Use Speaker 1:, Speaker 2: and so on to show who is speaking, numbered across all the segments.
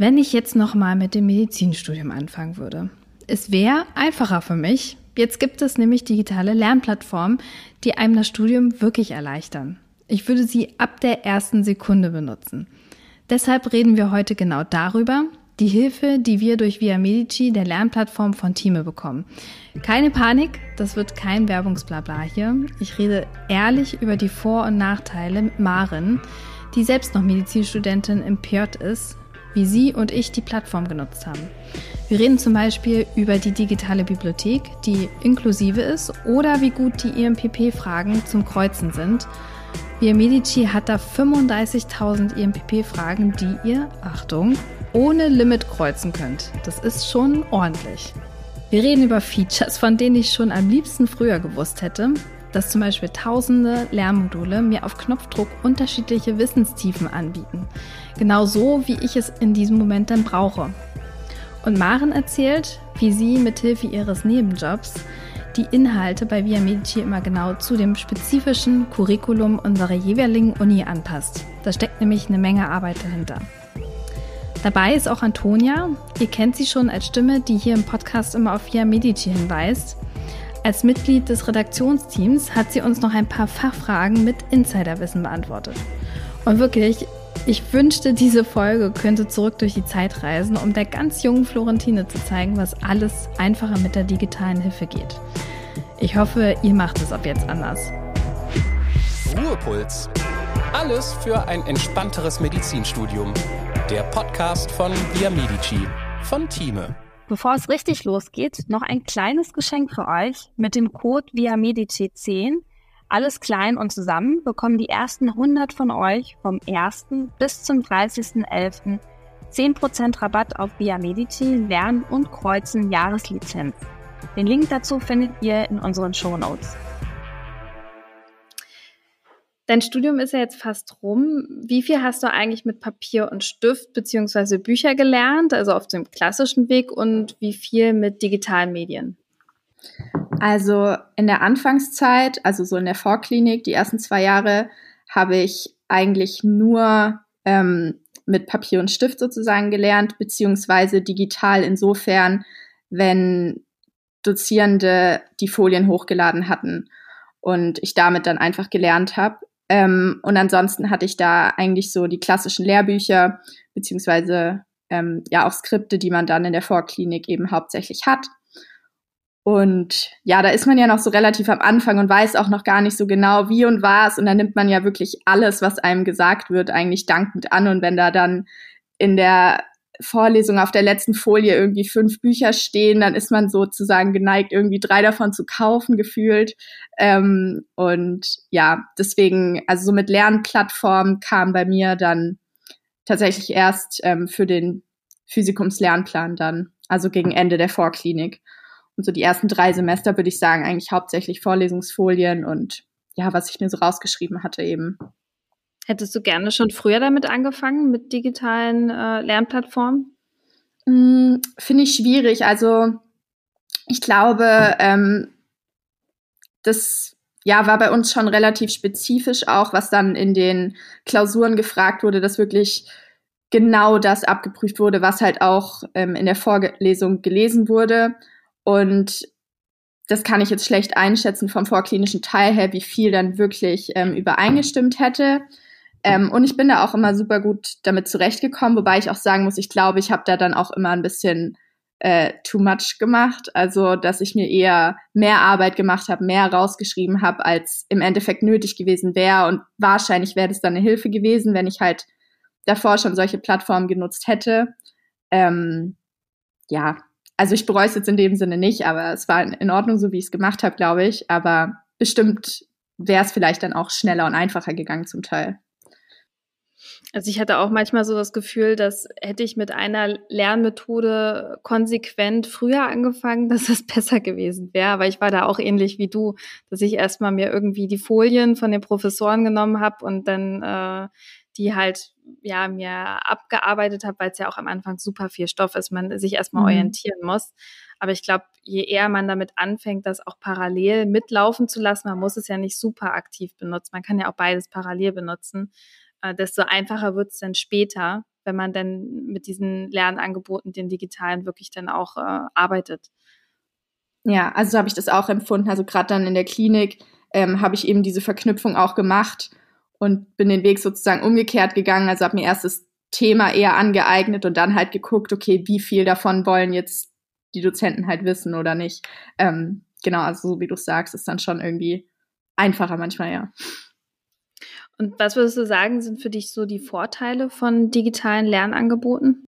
Speaker 1: Wenn ich jetzt nochmal mit dem Medizinstudium anfangen würde, es wäre einfacher für mich. Jetzt gibt es nämlich digitale Lernplattformen, die einem das Studium wirklich erleichtern. Ich würde sie ab der ersten Sekunde benutzen. Deshalb reden wir heute genau darüber, die Hilfe, die wir durch Via Medici, der Lernplattform von Time bekommen. Keine Panik, das wird kein Werbungsblabla hier. Ich rede ehrlich über die Vor- und Nachteile mit Maren, die selbst noch Medizinstudentin im PJ ist wie sie und ich die Plattform genutzt haben. Wir reden zum Beispiel über die digitale Bibliothek, die inklusive ist, oder wie gut die IMPP-Fragen zum Kreuzen sind. Via Medici hat da 35.000 IMPP-Fragen, die ihr, Achtung, ohne Limit kreuzen könnt. Das ist schon ordentlich. Wir reden über Features, von denen ich schon am liebsten früher gewusst hätte, dass zum Beispiel tausende Lernmodule mir auf Knopfdruck unterschiedliche Wissenstiefen anbieten. Genau so, wie ich es in diesem Moment dann brauche. Und Maren erzählt, wie sie mithilfe ihres Nebenjobs die Inhalte bei Via Medici immer genau zu dem spezifischen Curriculum unserer jeweiligen Uni anpasst. Da steckt nämlich eine Menge Arbeit dahinter. Dabei ist auch Antonia. Ihr kennt sie schon als Stimme, die hier im Podcast immer auf Via Medici hinweist. Als Mitglied des Redaktionsteams hat sie uns noch ein paar Fachfragen mit Insiderwissen beantwortet. Und wirklich, ich wünschte, diese Folge könnte zurück durch die Zeit reisen, um der ganz jungen Florentine zu zeigen, was alles einfacher mit der digitalen Hilfe geht. Ich hoffe, ihr macht es ab jetzt anders.
Speaker 2: Ruhepuls. Alles für ein entspannteres Medizinstudium. Der Podcast von Via Medici von Thieme.
Speaker 3: Bevor es richtig losgeht, noch ein kleines Geschenk für euch. Mit dem Code Via Medici 10 alles klein und zusammen bekommen die ersten 100 von euch vom 1. bis zum 30.11. 10% Rabatt auf Via Medici Lern- und Kreuzen Jahreslizenz. Den Link dazu findet ihr in unseren Show Notes.
Speaker 1: Dein Studium ist ja jetzt fast rum. Wie viel hast du eigentlich mit Papier und Stift beziehungsweise Bücher gelernt, also auf dem klassischen Weg und wie viel mit digitalen Medien?
Speaker 4: Also in der Anfangszeit, also so in der Vorklinik, die ersten zwei Jahre, habe ich eigentlich nur ähm, mit Papier und Stift sozusagen gelernt, beziehungsweise digital insofern, wenn Dozierende die Folien hochgeladen hatten und ich damit dann einfach gelernt habe. Ähm, und ansonsten hatte ich da eigentlich so die klassischen Lehrbücher, beziehungsweise ähm, ja auch Skripte, die man dann in der Vorklinik eben hauptsächlich hat. Und ja, da ist man ja noch so relativ am Anfang und weiß auch noch gar nicht so genau, wie und was. Und dann nimmt man ja wirklich alles, was einem gesagt wird, eigentlich dankend an. Und wenn da dann in der Vorlesung auf der letzten Folie irgendwie fünf Bücher stehen, dann ist man sozusagen geneigt, irgendwie drei davon zu kaufen, gefühlt. Ähm, und ja, deswegen, also so mit Lernplattformen kam bei mir dann tatsächlich erst ähm, für den Physikumslernplan dann, also gegen Ende der Vorklinik. Und so die ersten drei Semester würde ich sagen, eigentlich hauptsächlich Vorlesungsfolien und ja, was ich mir so rausgeschrieben hatte eben.
Speaker 1: Hättest du gerne schon früher damit angefangen, mit digitalen äh, Lernplattformen?
Speaker 4: Mm, Finde ich schwierig. Also ich glaube, ähm, das ja, war bei uns schon relativ spezifisch auch, was dann in den Klausuren gefragt wurde, dass wirklich genau das abgeprüft wurde, was halt auch ähm, in der Vorlesung gelesen wurde. Und das kann ich jetzt schlecht einschätzen vom vorklinischen Teil her, wie viel dann wirklich ähm, übereingestimmt hätte. Ähm, und ich bin da auch immer super gut damit zurechtgekommen, wobei ich auch sagen muss, ich glaube, ich habe da dann auch immer ein bisschen äh, too much gemacht. Also, dass ich mir eher mehr Arbeit gemacht habe, mehr rausgeschrieben habe, als im Endeffekt nötig gewesen wäre. Und wahrscheinlich wäre das dann eine Hilfe gewesen, wenn ich halt davor schon solche Plattformen genutzt hätte. Ähm, ja, also ich bereue es jetzt in dem Sinne nicht, aber es war in Ordnung, so wie ich es gemacht habe, glaube ich. Aber bestimmt wäre es vielleicht dann auch schneller und einfacher gegangen zum Teil.
Speaker 1: Also ich hatte auch manchmal so das Gefühl, dass hätte ich mit einer Lernmethode konsequent früher angefangen, dass es besser gewesen wäre. Aber ich war da auch ähnlich wie du, dass ich erstmal mir irgendwie die Folien von den Professoren genommen habe und dann äh, die halt ja mir abgearbeitet habe, weil es ja auch am Anfang super viel Stoff ist, man sich erstmal mhm. orientieren muss. Aber ich glaube, je eher man damit anfängt, das auch parallel mitlaufen zu lassen, man muss es ja nicht super aktiv benutzen, man kann ja auch beides parallel benutzen, äh, desto einfacher wird es dann später, wenn man dann mit diesen Lernangeboten, den digitalen, wirklich dann auch äh, arbeitet.
Speaker 4: Ja, also so habe ich das auch empfunden. Also gerade dann in der Klinik ähm, habe ich eben diese Verknüpfung auch gemacht und bin den Weg sozusagen umgekehrt gegangen. Also habe mir erst das Thema eher angeeignet und dann halt geguckt, okay, wie viel davon wollen jetzt die Dozenten halt wissen oder nicht. Ähm, genau, also so wie du sagst, ist dann schon irgendwie einfacher manchmal, ja.
Speaker 1: Und was würdest du sagen, sind für dich so die Vorteile von digitalen Lernangeboten?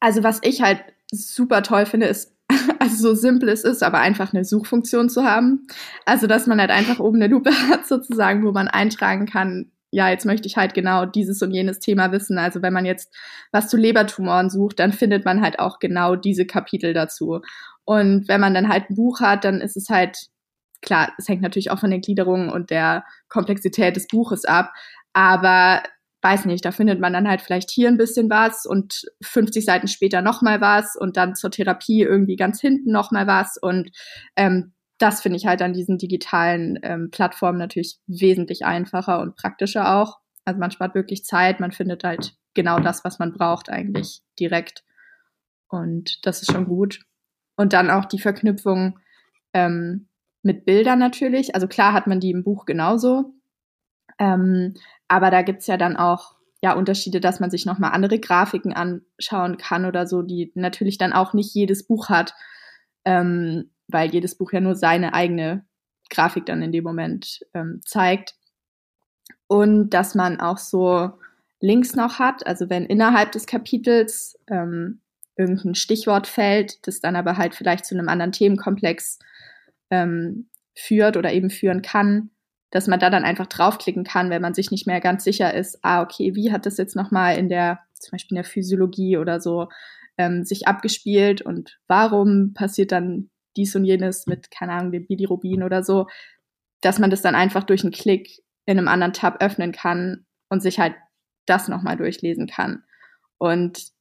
Speaker 4: Also was ich halt super toll finde, ist, also so simpel es ist, aber einfach eine Suchfunktion zu haben. Also dass man halt einfach oben eine Lupe hat sozusagen, wo man eintragen kann, ja, jetzt möchte ich halt genau dieses und jenes Thema wissen. Also wenn man jetzt was zu Lebertumoren sucht, dann findet man halt auch genau diese Kapitel dazu. Und wenn man dann halt ein Buch hat, dann ist es halt klar, es hängt natürlich auch von der Gliederung und der Komplexität des Buches ab, aber weiß nicht, da findet man dann halt vielleicht hier ein bisschen was und 50 Seiten später nochmal was und dann zur Therapie irgendwie ganz hinten nochmal was und ähm, das finde ich halt an diesen digitalen ähm, Plattformen natürlich wesentlich einfacher und praktischer auch. Also man spart wirklich Zeit, man findet halt genau das, was man braucht eigentlich direkt und das ist schon gut. Und dann auch die Verknüpfung ähm, mit Bildern natürlich. Also klar hat man die im Buch genauso. Ähm, aber da gibt's ja dann auch ja Unterschiede, dass man sich nochmal andere Grafiken anschauen kann oder so, die natürlich dann auch nicht jedes Buch hat, ähm, weil jedes Buch ja nur seine eigene Grafik dann in dem Moment ähm, zeigt. Und dass man auch so Links noch hat, also wenn innerhalb des Kapitels ähm, irgendein Stichwort fällt, das dann aber halt vielleicht zu einem anderen Themenkomplex ähm, führt oder eben führen kann, dass man da dann einfach draufklicken kann, wenn man sich nicht mehr ganz sicher ist, ah, okay, wie hat das jetzt nochmal in der, zum Beispiel in der Physiologie oder so, ähm, sich abgespielt und warum passiert dann dies und jenes mit, keine Ahnung, dem Bilirubin oder so, dass man das dann einfach durch einen Klick in einem anderen Tab öffnen kann und sich halt das nochmal durchlesen kann. Und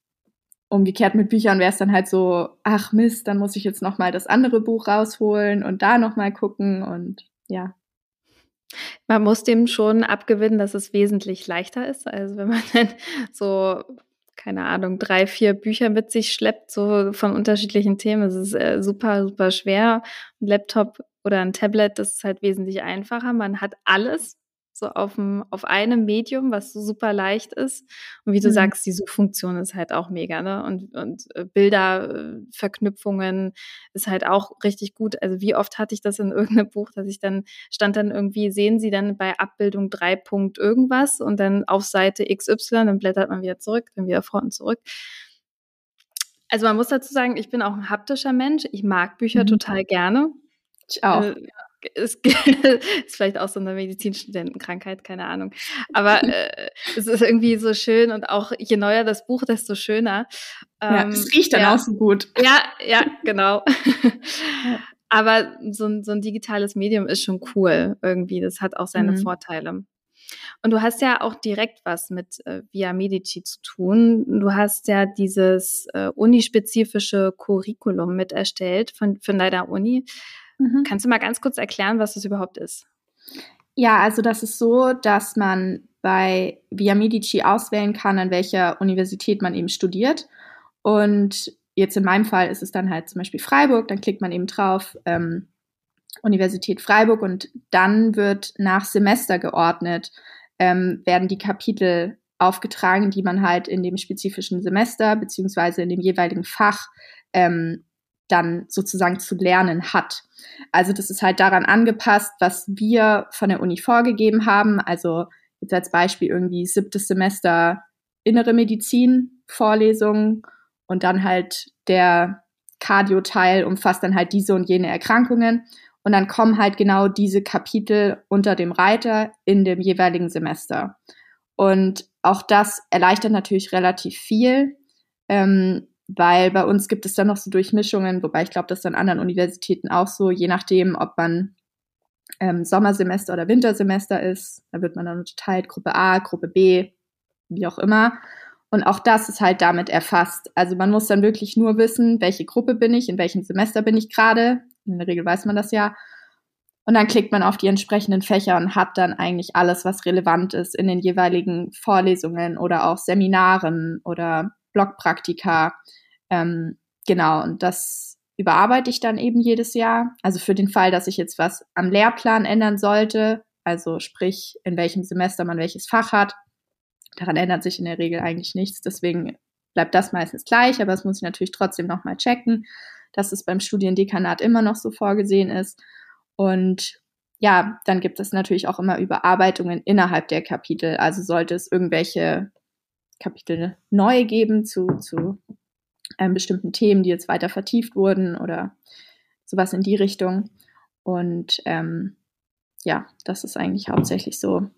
Speaker 4: umgekehrt mit Büchern wäre es dann halt so, ach Mist, dann muss ich jetzt noch mal das andere Buch rausholen und da noch mal gucken und ja.
Speaker 1: Man muss dem schon abgewinnen, dass es wesentlich leichter ist. Also wenn man dann so keine Ahnung, drei, vier Bücher mit sich schleppt, so von unterschiedlichen Themen. Es ist äh, super, super schwer. Ein Laptop oder ein Tablet, das ist halt wesentlich einfacher. Man hat alles so auf, dem, auf einem Medium, was so super leicht ist. Und wie du mhm. sagst, die Suchfunktion ist halt auch mega, ne? Und, und äh, Bilderverknüpfungen ist halt auch richtig gut. Also wie oft hatte ich das in irgendeinem Buch, dass ich dann, stand dann irgendwie, sehen Sie dann bei Abbildung 3 Punkt irgendwas und dann auf Seite XY, dann blättert man wieder zurück, dann wieder vor und zurück. Also man muss dazu sagen, ich bin auch ein haptischer Mensch. Ich mag Bücher mhm. total gerne.
Speaker 4: Ich auch. Äh,
Speaker 1: es ist vielleicht auch so eine Medizinstudentenkrankheit, keine Ahnung. Aber äh, es ist irgendwie so schön und auch je neuer das Buch, desto schöner.
Speaker 4: Ähm, ja, es riecht dann
Speaker 1: ja.
Speaker 4: auch so gut.
Speaker 1: Ja, ja, genau. Aber so ein, so ein digitales Medium ist schon cool irgendwie. Das hat auch seine mhm. Vorteile. Und du hast ja auch direkt was mit äh, Via Medici zu tun. Du hast ja dieses äh, unispezifische Curriculum mit erstellt von, von deiner Uni. Mhm. Kannst du mal ganz kurz erklären, was das überhaupt ist?
Speaker 4: Ja, also das ist so, dass man bei Via Medici auswählen kann, an welcher Universität man eben studiert. Und jetzt in meinem Fall ist es dann halt zum Beispiel Freiburg, dann klickt man eben drauf, ähm, Universität Freiburg und dann wird nach Semester geordnet, ähm, werden die Kapitel aufgetragen, die man halt in dem spezifischen Semester beziehungsweise in dem jeweiligen Fach ähm, dann sozusagen zu lernen hat. Also das ist halt daran angepasst, was wir von der Uni vorgegeben haben. Also jetzt als Beispiel irgendwie siebtes Semester innere Medizin Vorlesungen und dann halt der Cardio-Teil umfasst dann halt diese und jene Erkrankungen. Und dann kommen halt genau diese Kapitel unter dem Reiter in dem jeweiligen Semester. Und auch das erleichtert natürlich relativ viel. Ähm, weil bei uns gibt es dann noch so Durchmischungen, wobei ich glaube, das ist an anderen Universitäten auch so, je nachdem, ob man ähm, Sommersemester oder Wintersemester ist, da wird man dann unterteilt, Gruppe A, Gruppe B, wie auch immer. Und auch das ist halt damit erfasst. Also man muss dann wirklich nur wissen, welche Gruppe bin ich, in welchem Semester bin ich gerade. In der Regel weiß man das ja. Und dann klickt man auf die entsprechenden Fächer und hat dann eigentlich alles, was relevant ist in den jeweiligen Vorlesungen oder auch Seminaren oder Blogpraktika. Ähm, genau, und das überarbeite ich dann eben jedes Jahr. Also für den Fall, dass ich jetzt was am Lehrplan ändern sollte, also sprich, in welchem Semester man welches Fach hat. Daran ändert sich in der Regel eigentlich nichts. Deswegen bleibt das meistens gleich, aber das muss ich natürlich trotzdem nochmal checken, dass es beim Studiendekanat immer noch so vorgesehen ist. Und ja, dann gibt es natürlich auch immer Überarbeitungen innerhalb der Kapitel. Also sollte es irgendwelche Kapitel neu geben zu, zu ähm, bestimmten Themen, die jetzt weiter vertieft wurden oder sowas in die Richtung. Und ähm, ja, das ist eigentlich hauptsächlich so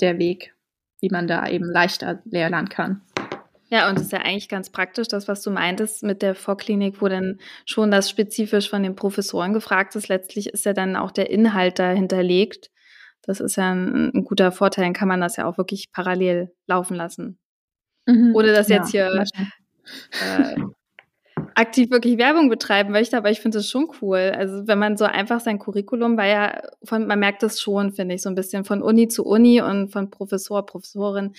Speaker 4: der Weg, wie man da eben leichter lernen kann.
Speaker 1: Ja, und es ist ja eigentlich ganz praktisch, das, was du meintest mit der Vorklinik, wo dann schon das spezifisch von den Professoren gefragt ist. Letztlich ist ja dann auch der Inhalt da hinterlegt. Das ist ja ein, ein guter Vorteil, dann kann man das ja auch wirklich parallel laufen lassen. Mhm, Ohne dass jetzt ja, hier äh, aktiv wirklich Werbung betreiben möchte, aber ich finde es schon cool. Also wenn man so einfach sein Curriculum, weil ja von, man merkt das schon, finde ich, so ein bisschen von Uni zu Uni und von Professor, Professorin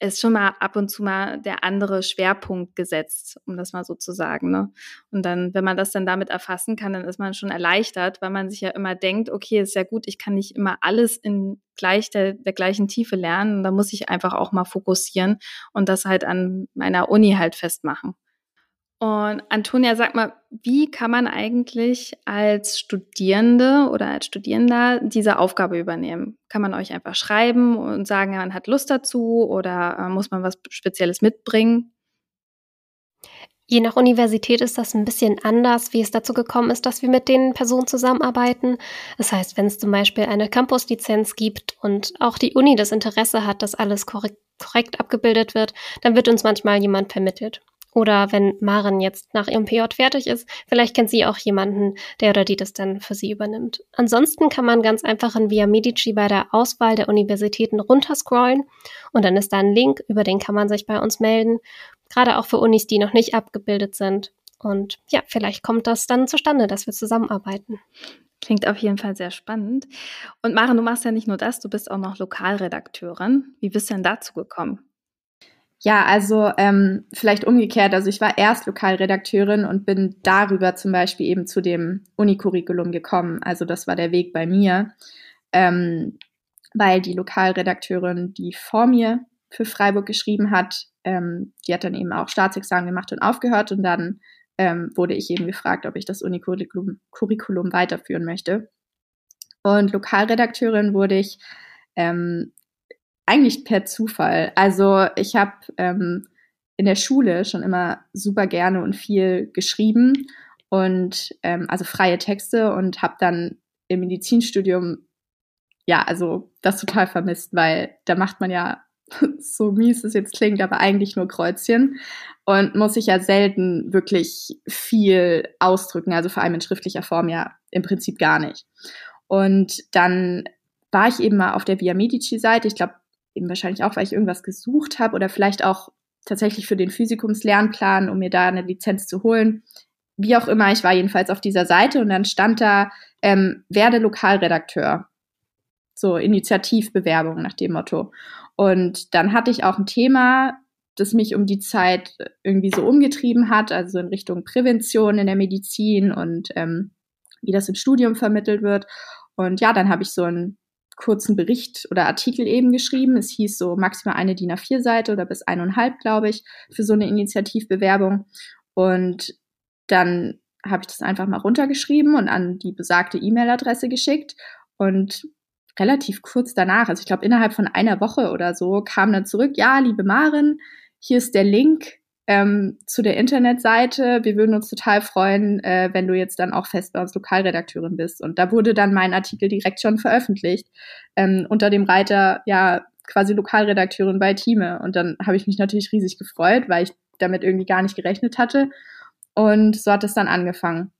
Speaker 1: ist schon mal ab und zu mal der andere Schwerpunkt gesetzt, um das mal so zu sagen. Ne? Und dann, wenn man das dann damit erfassen kann, dann ist man schon erleichtert, weil man sich ja immer denkt, okay, ist ja gut, ich kann nicht immer alles in gleich der, der gleichen Tiefe lernen. Da muss ich einfach auch mal fokussieren und das halt an meiner Uni halt festmachen. Und Antonia, sag mal, wie kann man eigentlich als Studierende oder als Studierender diese Aufgabe übernehmen? Kann man euch einfach schreiben und sagen, man hat Lust dazu oder äh, muss man was Spezielles mitbringen?
Speaker 5: Je nach Universität ist das ein bisschen anders, wie es dazu gekommen ist, dass wir mit den Personen zusammenarbeiten. Das heißt, wenn es zum Beispiel eine Campuslizenz gibt und auch die Uni das Interesse hat, dass alles korrekt, korrekt abgebildet wird, dann wird uns manchmal jemand vermittelt. Oder wenn Maren jetzt nach ihrem PJ fertig ist, vielleicht kennt sie auch jemanden, der oder die das dann für sie übernimmt. Ansonsten kann man ganz einfach in Via Medici bei der Auswahl der Universitäten runterscrollen und dann ist da ein Link, über den kann man sich bei uns melden. Gerade auch für Unis, die noch nicht abgebildet sind. Und ja, vielleicht kommt das dann zustande, dass wir zusammenarbeiten.
Speaker 1: Klingt auf jeden Fall sehr spannend. Und Maren, du machst ja nicht nur das, du bist auch noch Lokalredakteurin. Wie bist du denn dazu gekommen?
Speaker 4: Ja, also ähm, vielleicht umgekehrt. Also ich war erst Lokalredakteurin und bin darüber zum Beispiel eben zu dem Unicurriculum gekommen. Also das war der Weg bei mir, ähm, weil die Lokalredakteurin, die vor mir für Freiburg geschrieben hat, ähm, die hat dann eben auch Staatsexamen gemacht und aufgehört und dann ähm, wurde ich eben gefragt, ob ich das Unicurriculum Curriculum weiterführen möchte. Und Lokalredakteurin wurde ich ähm, eigentlich per Zufall. Also ich habe ähm, in der Schule schon immer super gerne und viel geschrieben und ähm, also freie Texte und habe dann im Medizinstudium ja also das total vermisst, weil da macht man ja so mies es jetzt klingt, aber eigentlich nur Kreuzchen und muss sich ja selten wirklich viel ausdrücken, also vor allem in schriftlicher Form ja im Prinzip gar nicht. Und dann war ich eben mal auf der Via Medici Seite, ich glaube eben wahrscheinlich auch, weil ich irgendwas gesucht habe oder vielleicht auch tatsächlich für den Physikumslernplan, um mir da eine Lizenz zu holen. Wie auch immer, ich war jedenfalls auf dieser Seite und dann stand da, ähm, werde Lokalredakteur. So Initiativbewerbung nach dem Motto. Und dann hatte ich auch ein Thema, das mich um die Zeit irgendwie so umgetrieben hat, also in Richtung Prävention in der Medizin und ähm, wie das im Studium vermittelt wird. Und ja, dann habe ich so ein kurzen Bericht oder Artikel eben geschrieben. Es hieß so maximal eine DIN A4-Seite oder bis eineinhalb, glaube ich, für so eine Initiativbewerbung. Und dann habe ich das einfach mal runtergeschrieben und an die besagte E-Mail-Adresse geschickt. Und relativ kurz danach, also ich glaube innerhalb von einer Woche oder so, kam dann zurück, ja, liebe Maren, hier ist der Link ähm, zu der Internetseite. Wir würden uns total freuen, äh, wenn du jetzt dann auch fest bei uns Lokalredakteurin bist. Und da wurde dann mein Artikel direkt schon veröffentlicht ähm, unter dem Reiter, ja, quasi Lokalredakteurin bei Time. Und dann habe ich mich natürlich riesig gefreut, weil ich damit irgendwie gar nicht gerechnet hatte. Und so hat es dann angefangen,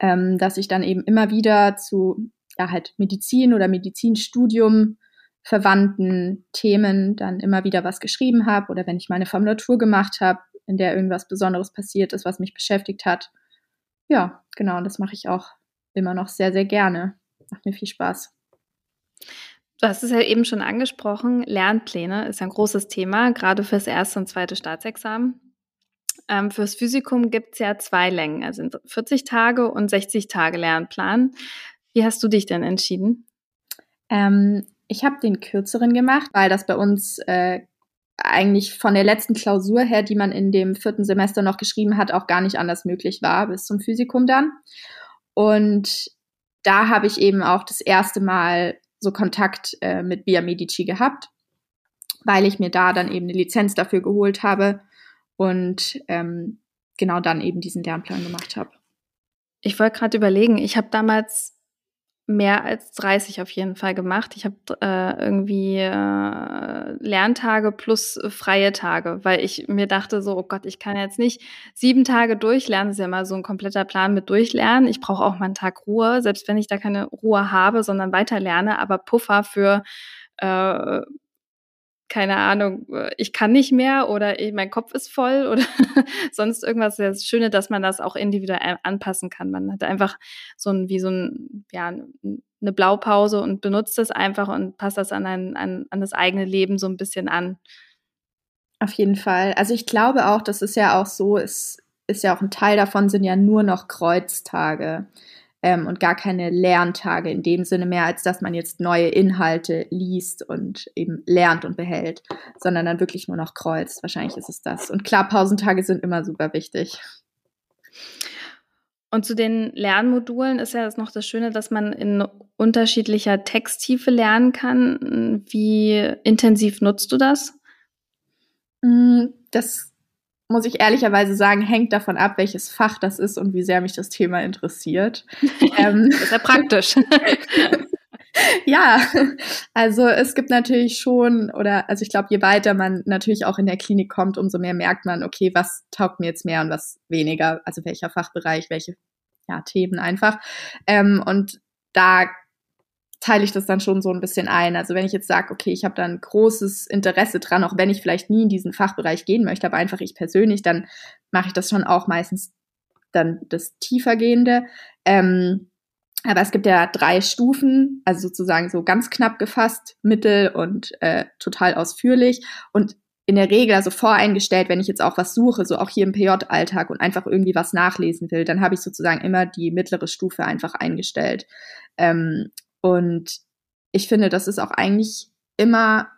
Speaker 4: ähm, dass ich dann eben immer wieder zu ja halt Medizin oder Medizinstudium verwandten Themen dann immer wieder was geschrieben habe oder wenn ich meine Formulatur gemacht habe, in der irgendwas Besonderes passiert ist, was mich beschäftigt hat. Ja, genau, das mache ich auch immer noch sehr, sehr gerne. macht mir viel Spaß.
Speaker 1: Du hast es ja eben schon angesprochen, Lernpläne ist ein großes Thema, gerade fürs erste und zweite Staatsexamen. Ähm, fürs Physikum gibt es ja zwei Längen, also 40 Tage und 60 Tage Lernplan. Wie hast du dich denn entschieden?
Speaker 4: Ähm, ich habe den kürzeren gemacht, weil das bei uns äh, eigentlich von der letzten Klausur her, die man in dem vierten Semester noch geschrieben hat, auch gar nicht anders möglich war, bis zum Physikum dann. Und da habe ich eben auch das erste Mal so Kontakt äh, mit Via Medici gehabt, weil ich mir da dann eben eine Lizenz dafür geholt habe und ähm, genau dann eben diesen Lernplan gemacht habe.
Speaker 1: Ich wollte gerade überlegen, ich habe damals mehr als 30 auf jeden Fall gemacht. Ich habe äh, irgendwie äh, Lerntage plus freie Tage, weil ich mir dachte so, oh Gott, ich kann jetzt nicht sieben Tage durchlernen. Das ist ja immer so ein kompletter Plan mit Durchlernen. Ich brauche auch mal einen Tag Ruhe, selbst wenn ich da keine Ruhe habe, sondern weiter lerne, aber Puffer für äh, keine Ahnung, ich kann nicht mehr oder mein Kopf ist voll oder sonst irgendwas. Das Schöne, dass man das auch individuell anpassen kann. Man hat einfach so ein, wie so ein, ja, eine Blaupause und benutzt das einfach und passt das an, ein, an, an das eigene Leben so ein bisschen an.
Speaker 4: Auf jeden Fall. Also ich glaube auch, das ist ja auch so, es ist ja auch ein Teil davon, sind ja nur noch Kreuztage ähm, und gar keine Lerntage in dem Sinne mehr, als dass man jetzt neue Inhalte liest und eben lernt und behält, sondern dann wirklich nur noch kreuzt. Wahrscheinlich ist es das. Und klar, Pausentage sind immer super wichtig.
Speaker 1: Und zu den Lernmodulen ist ja noch das Schöne, dass man in unterschiedlicher Texttiefe lernen kann. Wie intensiv nutzt du das?
Speaker 4: Mm, das muss ich ehrlicherweise sagen, hängt davon ab, welches Fach das ist und wie sehr mich das Thema interessiert.
Speaker 1: ähm, das ist ja praktisch.
Speaker 4: ja, also es gibt natürlich schon, oder also ich glaube, je weiter man natürlich auch in der Klinik kommt, umso mehr merkt man, okay, was taugt mir jetzt mehr und was weniger, also welcher Fachbereich, welche ja, Themen einfach. Ähm, und da teile ich das dann schon so ein bisschen ein. Also wenn ich jetzt sage, okay, ich habe da ein großes Interesse dran, auch wenn ich vielleicht nie in diesen Fachbereich gehen möchte, aber einfach ich persönlich, dann mache ich das schon auch meistens dann das tiefergehende. Ähm, aber es gibt ja drei Stufen, also sozusagen so ganz knapp gefasst, mittel und äh, total ausführlich. Und in der Regel, also voreingestellt, wenn ich jetzt auch was suche, so auch hier im PJ-Alltag und einfach irgendwie was nachlesen will, dann habe ich sozusagen immer die mittlere Stufe einfach eingestellt. Ähm, und ich finde, das ist auch eigentlich immer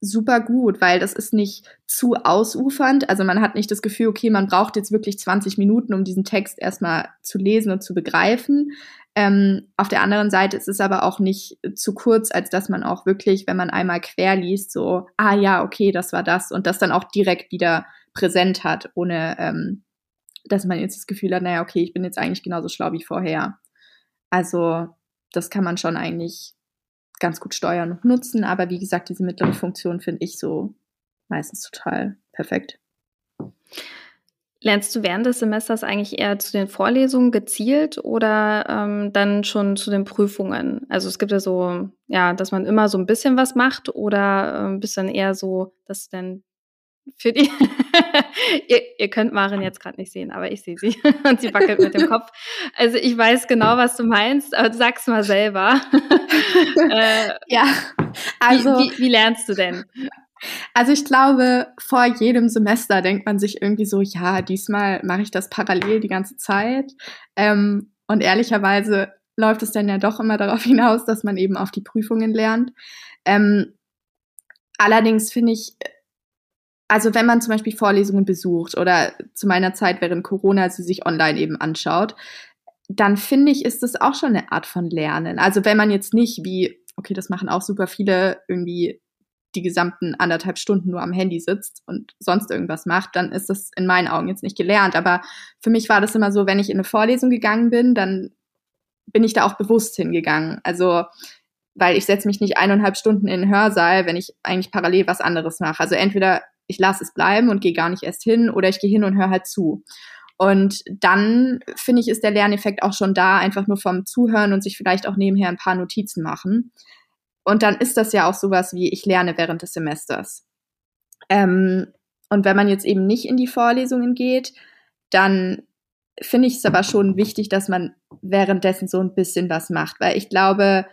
Speaker 4: super gut, weil das ist nicht zu ausufernd. Also man hat nicht das Gefühl, okay, man braucht jetzt wirklich 20 Minuten, um diesen Text erstmal zu lesen und zu begreifen. Ähm, auf der anderen Seite ist es aber auch nicht zu kurz, als dass man auch wirklich, wenn man einmal quer liest, so, ah ja, okay, das war das und das dann auch direkt wieder präsent hat, ohne ähm, dass man jetzt das Gefühl hat, naja, okay, ich bin jetzt eigentlich genauso schlau wie vorher. Also das kann man schon eigentlich ganz gut steuern und nutzen. Aber wie gesagt, diese mittlere Funktion finde ich so meistens total perfekt.
Speaker 1: Lernst du während des Semesters eigentlich eher zu den Vorlesungen gezielt oder ähm, dann schon zu den Prüfungen? Also es gibt ja so, ja, dass man immer so ein bisschen was macht oder äh, bist dann eher so, dass du dann für die. ihr, ihr, könnt Marin jetzt gerade nicht sehen, aber ich sehe sie und sie wackelt mit dem Kopf. Also ich weiß genau, was du meinst, aber sag's mal selber.
Speaker 4: äh, ja,
Speaker 1: also wie, wie, wie lernst du denn?
Speaker 4: Also ich glaube, vor jedem Semester denkt man sich irgendwie so, ja, diesmal mache ich das parallel die ganze Zeit. Ähm, und ehrlicherweise läuft es dann ja doch immer darauf hinaus, dass man eben auf die Prüfungen lernt. Ähm, allerdings finde ich, also wenn man zum Beispiel Vorlesungen besucht oder zu meiner Zeit während Corona sie sich online eben anschaut, dann finde ich, ist das auch schon eine Art von Lernen. Also wenn man jetzt nicht wie, okay, das machen auch super viele, irgendwie die gesamten anderthalb Stunden nur am Handy sitzt und sonst irgendwas macht, dann ist das in meinen Augen jetzt nicht gelernt. Aber für mich war das immer so, wenn ich in eine Vorlesung gegangen bin, dann bin ich da auch bewusst hingegangen. Also weil ich setze mich nicht eineinhalb Stunden in den Hörsaal, wenn ich eigentlich parallel was anderes mache. Also entweder ich lasse es bleiben und gehe gar nicht erst hin oder ich gehe hin und höre halt zu. Und dann finde ich, ist der Lerneffekt auch schon da, einfach nur vom Zuhören und sich vielleicht auch nebenher ein paar Notizen machen. Und dann ist das ja auch sowas wie, ich lerne während des Semesters. Ähm, und wenn man jetzt eben nicht in die Vorlesungen geht, dann finde ich es aber schon wichtig, dass man währenddessen so ein bisschen was macht, weil ich glaube,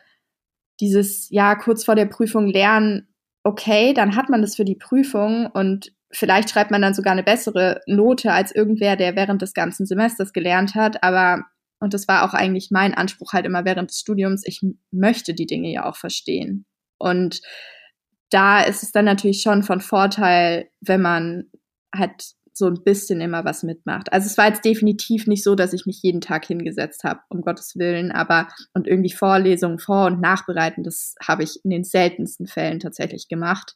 Speaker 4: dieses ja kurz vor der Prüfung lernen, okay, dann hat man das für die Prüfung und vielleicht schreibt man dann sogar eine bessere Note als irgendwer, der während des ganzen Semesters gelernt hat, aber und das war auch eigentlich mein Anspruch halt immer während des Studiums, ich möchte die Dinge ja auch verstehen. Und da ist es dann natürlich schon von Vorteil, wenn man halt so ein bisschen immer was mitmacht. Also es war jetzt definitiv nicht so, dass ich mich jeden Tag hingesetzt habe, um Gottes Willen, aber und irgendwie Vorlesungen vor- und nachbereiten, das habe ich in den seltensten Fällen tatsächlich gemacht.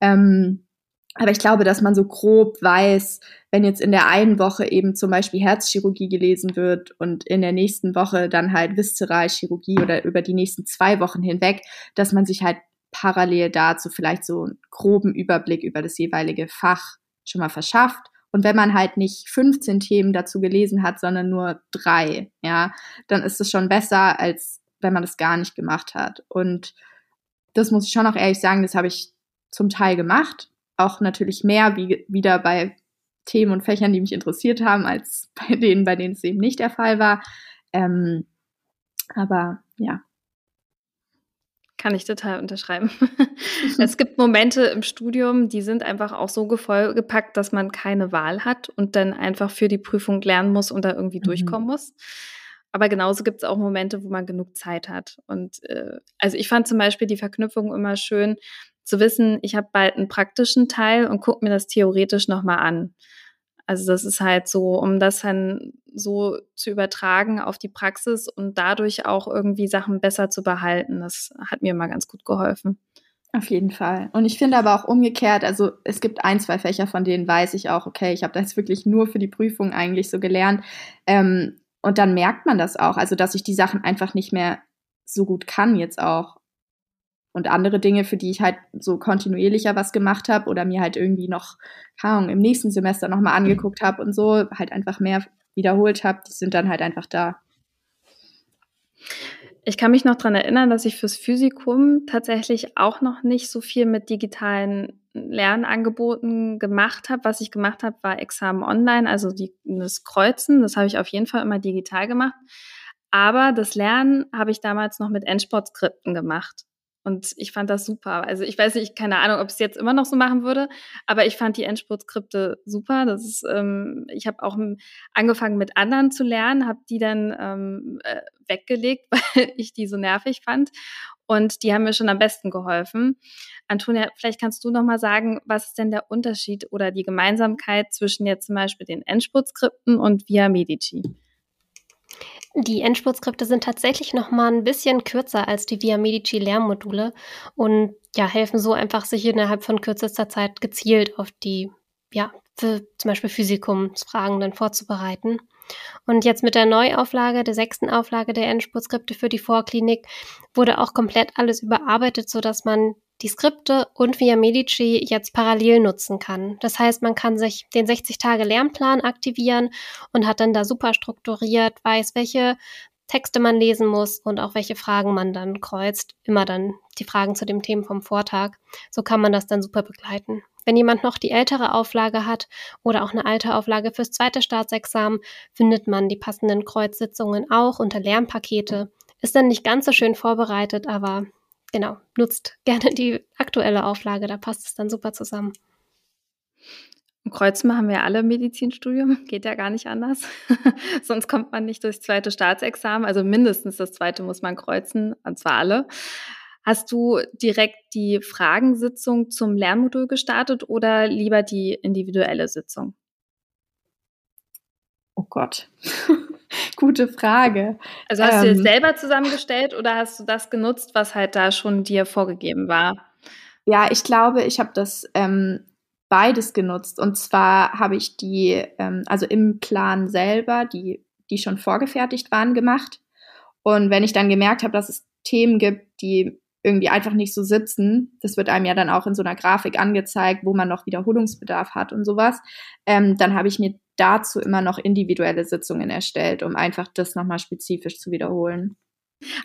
Speaker 4: Ähm, aber ich glaube, dass man so grob weiß, wenn jetzt in der einen Woche eben zum Beispiel Herzchirurgie gelesen wird und in der nächsten Woche dann halt Viszeralchirurgie oder über die nächsten zwei Wochen hinweg, dass man sich halt parallel dazu vielleicht so einen groben Überblick über das jeweilige Fach schon mal verschafft. Und wenn man halt nicht 15 Themen dazu gelesen hat, sondern nur drei, ja, dann ist es schon besser, als wenn man das gar nicht gemacht hat. Und das muss ich schon auch ehrlich sagen, das habe ich zum Teil gemacht. Auch natürlich mehr wie wieder bei Themen und Fächern, die mich interessiert haben, als bei denen, bei denen es eben nicht der Fall war. Ähm, aber ja,
Speaker 1: kann ich total unterschreiben. es gibt Momente im Studium, die sind einfach auch so vollgepackt, dass man keine Wahl hat und dann einfach für die Prüfung lernen muss und da irgendwie mhm. durchkommen muss. Aber genauso gibt es auch Momente, wo man genug Zeit hat. Und äh, also ich fand zum Beispiel die Verknüpfung immer schön, zu wissen, ich habe bald einen praktischen Teil und gucke mir das theoretisch nochmal an. Also das ist halt so, um das dann so zu übertragen auf die Praxis und dadurch auch irgendwie Sachen besser zu behalten. Das hat mir mal ganz gut geholfen.
Speaker 4: Auf jeden Fall. Und ich finde aber auch umgekehrt, also es gibt ein, zwei Fächer, von denen weiß ich auch, okay, ich habe das wirklich nur für die Prüfung eigentlich so gelernt. Ähm, und dann merkt man das auch, also dass ich die Sachen einfach nicht mehr so gut kann jetzt auch und andere Dinge, für die ich halt so kontinuierlicher was gemacht habe oder mir halt irgendwie noch, keine Ahnung, im nächsten Semester nochmal angeguckt habe und so, halt einfach mehr wiederholt habe, die sind dann halt einfach da.
Speaker 1: Ich kann mich noch dran erinnern, dass ich fürs Physikum tatsächlich auch noch nicht so viel mit digitalen Lernangeboten gemacht habe. Was ich gemacht habe, war Examen online, also die, das Kreuzen. Das habe ich auf jeden Fall immer digital gemacht. Aber das Lernen habe ich damals noch mit Endsportskripten gemacht. Und ich fand das super. Also ich weiß nicht, keine Ahnung, ob ich es jetzt immer noch so machen würde, aber ich fand die Endspurtskripte super. Das ist, ähm, ich habe auch angefangen mit anderen zu lernen, habe die dann ähm, äh, weggelegt, weil ich die so nervig fand. Und die haben mir schon am besten geholfen. Antonia, vielleicht kannst du noch mal sagen, was ist denn der Unterschied oder die Gemeinsamkeit zwischen jetzt zum Beispiel den Endspurtskripten und Via Medici?
Speaker 5: Die Endspurtskripte sind tatsächlich noch mal ein bisschen kürzer als die Via Medici Lernmodule und ja, helfen so einfach, sich innerhalb von kürzester Zeit gezielt auf die, ja, für zum Beispiel Physikumsfragen dann vorzubereiten. Und jetzt mit der Neuauflage, der sechsten Auflage der Endspurtskripte für die Vorklinik, wurde auch komplett alles überarbeitet, sodass man die Skripte und Via Medici jetzt parallel nutzen kann. Das heißt, man kann sich den 60-Tage-Lernplan aktivieren und hat dann da super strukturiert, weiß, welche Texte man lesen muss und auch welche Fragen man dann kreuzt. Immer dann die Fragen zu dem Thema vom Vortag. So kann man das dann super begleiten. Wenn jemand noch die ältere Auflage hat oder auch eine alte Auflage fürs zweite Staatsexamen, findet man die passenden Kreuzsitzungen auch unter Lernpakete. Ist dann nicht ganz so schön vorbereitet, aber genau, nutzt gerne die aktuelle Auflage, da passt es dann super zusammen.
Speaker 1: Kreuzen machen wir alle im Medizinstudium, geht ja gar nicht anders. Sonst kommt man nicht durchs zweite Staatsexamen. Also mindestens das zweite muss man kreuzen, und zwar alle. Hast du direkt die Fragensitzung zum Lernmodul gestartet oder lieber die individuelle Sitzung?
Speaker 4: Oh Gott. Gute Frage.
Speaker 1: Also hast ähm, du es selber zusammengestellt oder hast du das genutzt, was halt da schon dir vorgegeben war?
Speaker 4: Ja, ich glaube, ich habe das ähm, beides genutzt. Und zwar habe ich die, ähm, also im Plan selber, die, die schon vorgefertigt waren, gemacht. Und wenn ich dann gemerkt habe, dass es Themen gibt, die irgendwie einfach nicht so sitzen, das wird einem ja dann auch in so einer Grafik angezeigt, wo man noch Wiederholungsbedarf hat und sowas, ähm, dann habe ich mir dazu immer noch individuelle Sitzungen erstellt, um einfach das nochmal spezifisch zu wiederholen.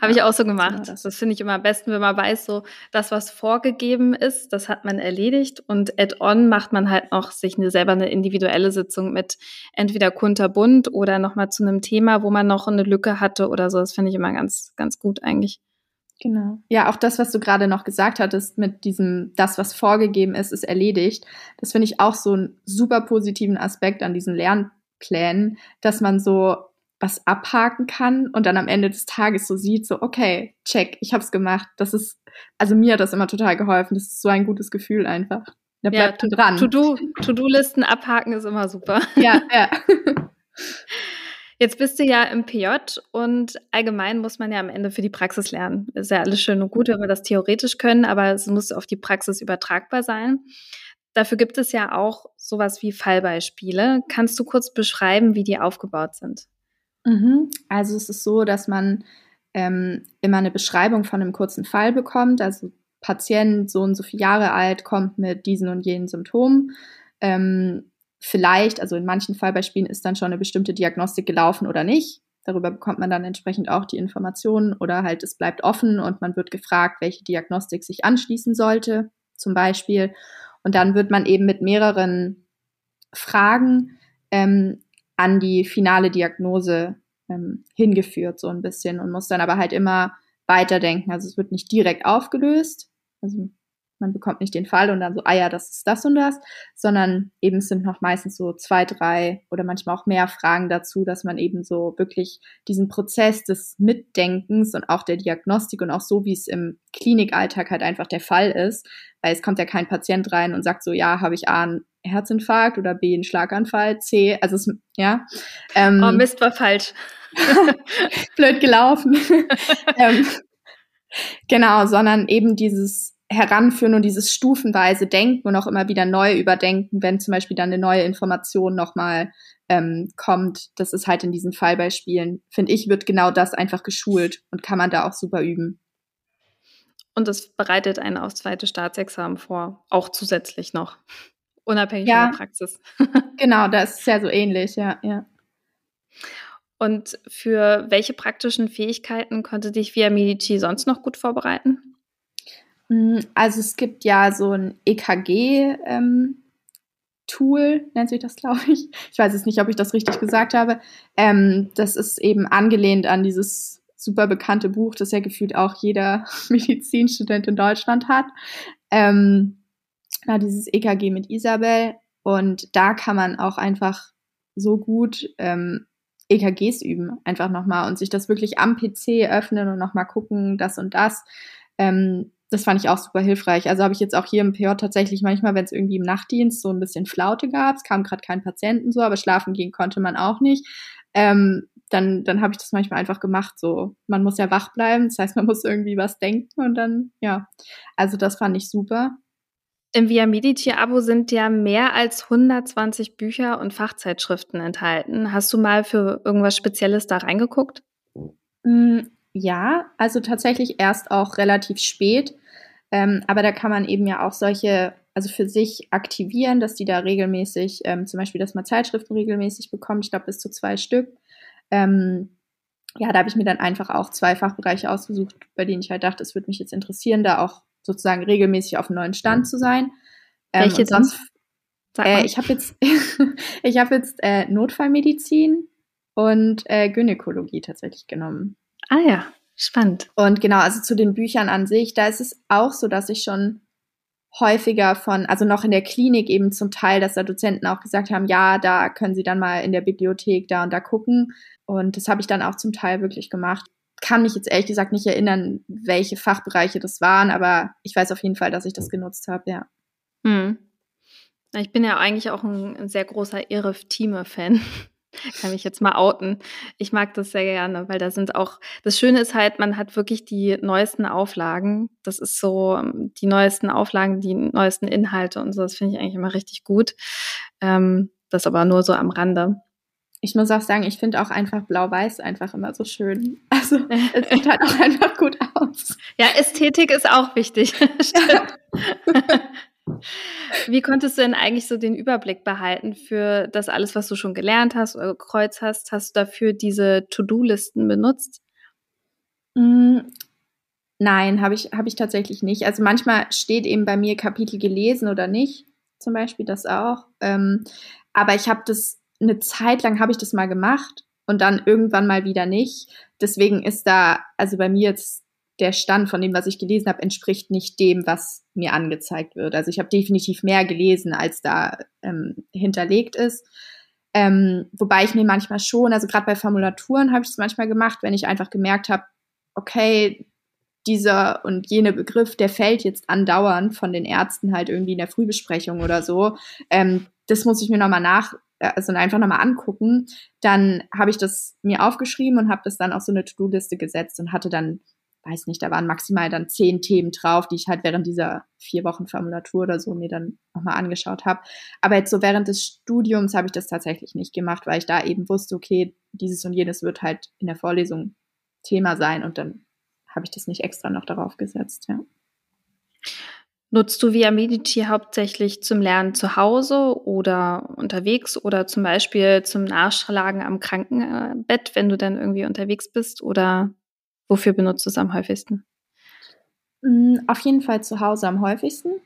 Speaker 1: Habe ich auch so gemacht. Das, das finde ich immer am besten, wenn man weiß, so das, was vorgegeben ist, das hat man erledigt und add-on macht man halt noch sich eine, selber eine individuelle Sitzung mit entweder kunterbunt oder nochmal zu einem Thema, wo man noch eine Lücke hatte oder so. Das finde ich immer ganz, ganz gut eigentlich.
Speaker 4: Genau. Ja, auch das, was du gerade noch gesagt hattest, mit diesem, das, was vorgegeben ist, ist erledigt. Das finde ich auch so einen super positiven Aspekt an diesen Lernplänen, dass man so was abhaken kann und dann am Ende des Tages so sieht, so, okay, check, ich hab's gemacht. Das ist, also mir hat das immer total geholfen. Das ist so ein gutes Gefühl einfach.
Speaker 1: Da bleibt ja, dran. To-Do-Listen abhaken ist immer super.
Speaker 4: Ja, ja.
Speaker 1: Jetzt bist du ja im PJ und allgemein muss man ja am Ende für die Praxis lernen. Ist ja alles schön und gut, wenn wir das theoretisch können, aber es muss auf die Praxis übertragbar sein. Dafür gibt es ja auch sowas wie Fallbeispiele. Kannst du kurz beschreiben, wie die aufgebaut sind?
Speaker 4: Mhm. Also es ist so, dass man ähm, immer eine Beschreibung von einem kurzen Fall bekommt. Also Patient so und so viele Jahre alt kommt mit diesen und jenen Symptomen. Ähm, vielleicht, also in manchen Fallbeispielen ist dann schon eine bestimmte Diagnostik gelaufen oder nicht. Darüber bekommt man dann entsprechend auch die Informationen oder halt es bleibt offen und man wird gefragt, welche Diagnostik sich anschließen sollte, zum Beispiel. Und dann wird man eben mit mehreren Fragen ähm, an die finale Diagnose ähm, hingeführt, so ein bisschen und muss dann aber halt immer weiterdenken. Also es wird nicht direkt aufgelöst. Also man bekommt nicht den Fall und dann so, ah ja, das ist das und das, sondern eben sind noch meistens so zwei, drei oder manchmal auch mehr Fragen dazu, dass man eben so wirklich diesen Prozess des Mitdenkens und auch der Diagnostik und auch so, wie es im Klinikalltag halt einfach der Fall ist, weil es kommt ja kein Patient rein und sagt so, ja, habe ich A, einen Herzinfarkt oder B, einen Schlaganfall, C, also es, ja.
Speaker 1: Ähm, oh, Mist, war falsch.
Speaker 4: blöd gelaufen. ähm, genau, sondern eben dieses Heranführen und dieses stufenweise Denken und auch immer wieder neu überdenken, wenn zum Beispiel dann eine neue Information nochmal ähm, kommt. Das ist halt in diesen Fallbeispielen, finde ich, wird genau das einfach geschult und kann man da auch super üben.
Speaker 1: Und das bereitet einen aufs zweite Staatsexamen vor, auch zusätzlich noch, unabhängig
Speaker 4: ja,
Speaker 1: von der Praxis.
Speaker 4: genau, das ist ja so ähnlich, ja, ja.
Speaker 1: Und für welche praktischen Fähigkeiten konnte dich Via Medici sonst noch gut vorbereiten?
Speaker 4: Mm, also es gibt ja so ein EKG. Ähm, Tool, nennt sich das, glaube ich. Ich weiß jetzt nicht, ob ich das richtig gesagt habe. Ähm, das ist eben angelehnt an dieses super bekannte Buch, das ja gefühlt auch jeder Medizinstudent in Deutschland hat. Ähm, na, dieses EKG mit Isabel. Und da kann man auch einfach so gut ähm, EKGs üben, einfach nochmal und sich das wirklich am PC öffnen und nochmal gucken, das und das. Ähm, das fand ich auch super hilfreich. Also habe ich jetzt auch hier im PJ tatsächlich manchmal, wenn es irgendwie im Nachtdienst so ein bisschen Flaute gab, es kam gerade kein Patienten so, aber schlafen gehen konnte man auch nicht. Ähm, dann, dann habe ich das manchmal einfach gemacht. So, man muss ja wach bleiben, das heißt, man muss irgendwie was denken und dann, ja. Also das fand ich super.
Speaker 1: Im Via Medici-Abo sind ja mehr als 120 Bücher und Fachzeitschriften enthalten. Hast du mal für irgendwas Spezielles da reingeguckt?
Speaker 4: Ja, also tatsächlich erst auch relativ spät. Ähm, aber da kann man eben ja auch solche, also für sich aktivieren, dass die da regelmäßig, ähm, zum Beispiel, dass man Zeitschriften regelmäßig bekommt, ich glaube bis zu zwei Stück. Ähm, ja, da habe ich mir dann einfach auch zwei Fachbereiche ausgesucht, bei denen ich halt dachte, es würde mich jetzt interessieren, da auch sozusagen regelmäßig auf einem neuen Stand zu sein.
Speaker 1: Ähm, Welche sonst?
Speaker 4: Äh, ich habe jetzt, ich habe jetzt äh, Notfallmedizin und äh, Gynäkologie tatsächlich genommen.
Speaker 1: Ah ja, spannend.
Speaker 4: Und genau, also zu den Büchern an sich, da ist es auch so, dass ich schon häufiger von, also noch in der Klinik eben zum Teil, dass da Dozenten auch gesagt haben, ja, da können Sie dann mal in der Bibliothek da und da gucken. Und das habe ich dann auch zum Teil wirklich gemacht. Kann mich jetzt ehrlich gesagt nicht erinnern, welche Fachbereiche das waren, aber ich weiß auf jeden Fall, dass ich das genutzt habe, ja. Hm.
Speaker 1: Ich bin ja eigentlich auch ein, sehr großer Erif-Thieme-Fan. Kann mich jetzt mal outen. Ich mag das sehr gerne, weil da sind auch, das Schöne ist halt, man hat wirklich die neuesten Auflagen. Das ist so, ähm, die neuesten Auflagen, die neuesten Inhalte und so. Das finde ich eigentlich immer richtig gut. Ähm, das aber nur so am Rande.
Speaker 4: Ich muss auch sagen, ich finde auch einfach blau-weiß einfach immer so schön. Also, es sieht halt auch einfach gut aus.
Speaker 1: Ja, Ästhetik ist auch wichtig. Stimmt. Wie konntest du denn eigentlich so den Überblick behalten für das alles, was du schon gelernt hast oder Kreuz hast? Hast du dafür diese To-Do-Listen benutzt?
Speaker 4: Mm, nein, habe ich, hab ich tatsächlich nicht. Also manchmal steht eben bei mir Kapitel gelesen oder nicht, zum Beispiel das auch. Ähm, aber ich habe das, eine Zeit lang habe ich das mal gemacht und dann irgendwann mal wieder nicht. Deswegen ist da, also bei mir jetzt der Stand von dem, was ich gelesen habe, entspricht nicht dem, was mir angezeigt wird. Also ich habe definitiv mehr gelesen, als da ähm, hinterlegt ist. Ähm, wobei ich mir manchmal schon, also gerade bei Formulaturen habe ich es manchmal gemacht, wenn ich einfach gemerkt habe, okay, dieser und jene Begriff, der fällt jetzt andauernd von den Ärzten halt irgendwie in der Frühbesprechung oder so. Ähm, das muss ich mir nochmal nach, also einfach nochmal angucken. Dann habe ich das mir aufgeschrieben und habe das dann auf so eine To-Do-Liste gesetzt und hatte dann weiß nicht, da waren maximal dann zehn Themen drauf, die ich halt während dieser vier Wochen Formulatur oder so mir dann nochmal angeschaut habe. Aber jetzt so während des Studiums habe ich das tatsächlich nicht gemacht, weil ich da eben wusste, okay, dieses und jenes wird halt in der Vorlesung Thema sein und dann habe ich das nicht extra noch darauf gesetzt, ja.
Speaker 1: Nutzt du Via Medici hauptsächlich zum Lernen zu Hause oder unterwegs oder zum Beispiel zum Nachschlagen am Krankenbett, wenn du dann irgendwie unterwegs bist? Oder Wofür benutzt du es am häufigsten?
Speaker 4: Mm, auf jeden Fall zu Hause am häufigsten.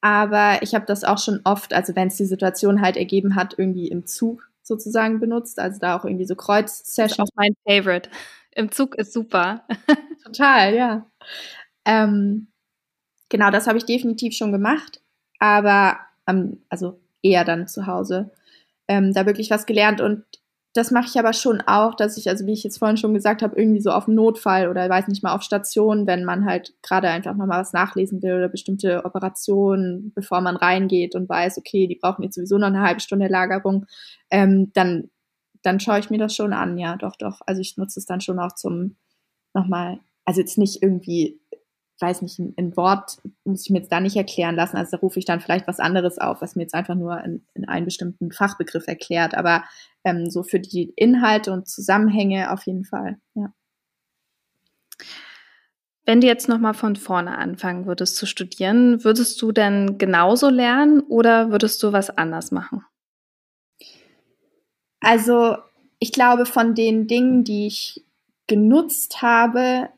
Speaker 4: Aber ich habe das auch schon oft, also wenn es die Situation halt ergeben hat, irgendwie im Zug sozusagen benutzt. Also da auch irgendwie so Kreuz-Sessions.
Speaker 1: Auch mein Favorite. Im Zug ist super.
Speaker 4: Total, ja. Ähm, genau, das habe ich definitiv schon gemacht. Aber ähm, also eher dann zu Hause. Ähm, da wirklich was gelernt und das mache ich aber schon auch, dass ich, also wie ich jetzt vorhin schon gesagt habe, irgendwie so auf Notfall oder weiß nicht mal auf Station, wenn man halt gerade einfach nochmal was nachlesen will oder bestimmte Operationen, bevor man reingeht und weiß, okay, die brauchen jetzt sowieso noch eine halbe Stunde Lagerung, ähm, dann, dann schaue ich mir das schon an, ja, doch, doch. Also ich nutze es dann schon auch zum nochmal, also jetzt nicht irgendwie weiß nicht, ein, Wort muss ich mir jetzt da nicht erklären lassen. Also da rufe ich dann vielleicht was anderes auf, was mir jetzt einfach nur in, in einen bestimmten Fachbegriff erklärt. Aber ähm, so für die Inhalte und Zusammenhänge auf jeden Fall, ja.
Speaker 1: Wenn du jetzt nochmal von vorne anfangen würdest zu studieren, würdest du denn genauso lernen oder würdest du was anders machen?
Speaker 4: Also ich glaube, von den Dingen, die ich genutzt habe,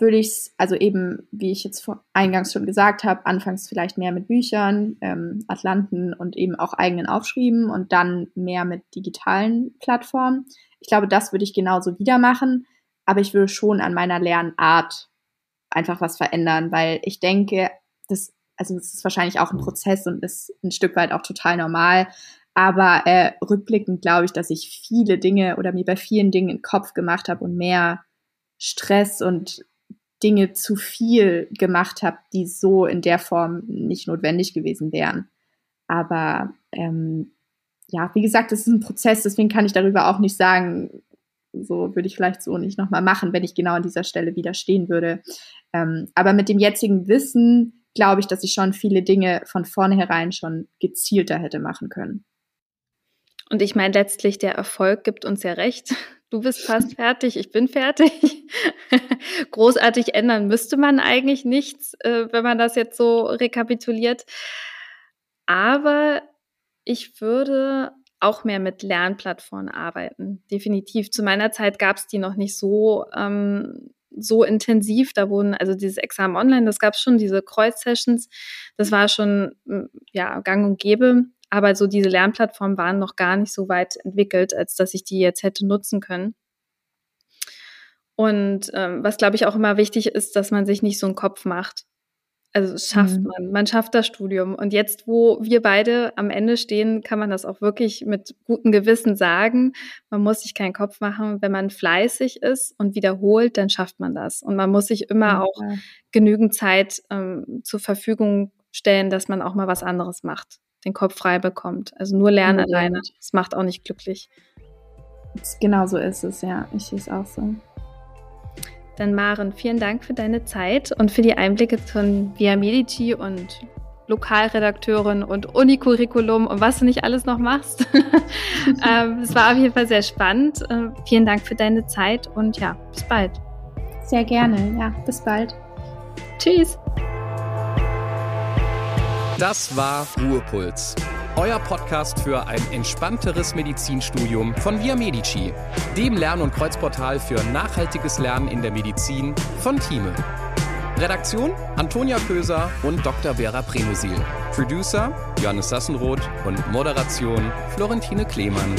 Speaker 4: würde ich es, also eben, wie ich jetzt vor, eingangs schon gesagt habe, anfangs vielleicht mehr mit Büchern, ähm, Atlanten und eben auch eigenen Aufschrieben und dann mehr mit digitalen Plattformen. Ich glaube, das würde ich genauso wieder machen, aber ich würde schon an meiner Lernart einfach was verändern, weil ich denke, das, also es ist wahrscheinlich auch ein Prozess und ist ein Stück weit auch total normal. Aber äh, rückblickend glaube ich, dass ich viele Dinge oder mir bei vielen Dingen in Kopf gemacht habe und mehr Stress und Dinge zu viel gemacht habe, die so in der Form nicht notwendig gewesen wären. Aber ähm, ja, wie gesagt, das ist ein Prozess, deswegen kann ich darüber auch nicht sagen, so würde ich vielleicht so nicht nochmal machen, wenn ich genau an dieser Stelle wieder stehen würde. Ähm, aber mit dem jetzigen Wissen glaube ich, dass ich schon viele Dinge von vornherein schon gezielter hätte machen können.
Speaker 1: Und ich meine, letztlich der Erfolg gibt uns ja recht. Du bist fast fertig, ich bin fertig. Großartig ändern müsste man eigentlich nichts, äh, wenn man das jetzt so rekapituliert. Aber ich würde auch mehr mit Lernplattformen arbeiten. Definitiv. Zu meiner Zeit gab es die noch nicht so, ähm, so intensiv. Da wurden, also dieses Examen online, das gab es schon, diese Kreuz-Sessions, das war schon ja, gang und gäbe. Aber so diese Lernplattformen waren noch gar nicht so weit entwickelt, als dass ich die jetzt hätte nutzen können. Und ähm, was, glaube ich, auch immer wichtig ist, dass man sich nicht so einen Kopf macht. Also schafft mhm. man, man schafft das Studium. Und jetzt, wo wir beide am Ende stehen, kann man das auch wirklich mit gutem Gewissen sagen. Man muss sich keinen Kopf machen. Wenn man fleißig ist und wiederholt, dann schafft man das. Und man muss sich immer mhm. auch genügend Zeit ähm, zur Verfügung stellen, dass man auch mal was anderes macht den Kopf frei bekommt. Also nur Lernen mhm. alleine, das macht auch nicht glücklich.
Speaker 4: Genau so ist es, ja. Ich sehe es auch so.
Speaker 1: Dann Maren, vielen Dank für deine Zeit und für die Einblicke von Via Medici und Lokalredakteurin und Unicurriculum und was du nicht alles noch machst. ähm, es war auf jeden Fall sehr spannend. Äh, vielen Dank für deine Zeit und ja, bis bald.
Speaker 4: Sehr gerne, ja, bis bald.
Speaker 1: Tschüss.
Speaker 2: Das war Ruhepuls. euer Podcast für ein entspannteres Medizinstudium von Via Medici, dem Lern- und Kreuzportal für nachhaltiges Lernen in der Medizin von Thieme. Redaktion Antonia Köser und Dr. Vera Premusil. Producer Johannes Sassenroth und Moderation Florentine Klemann.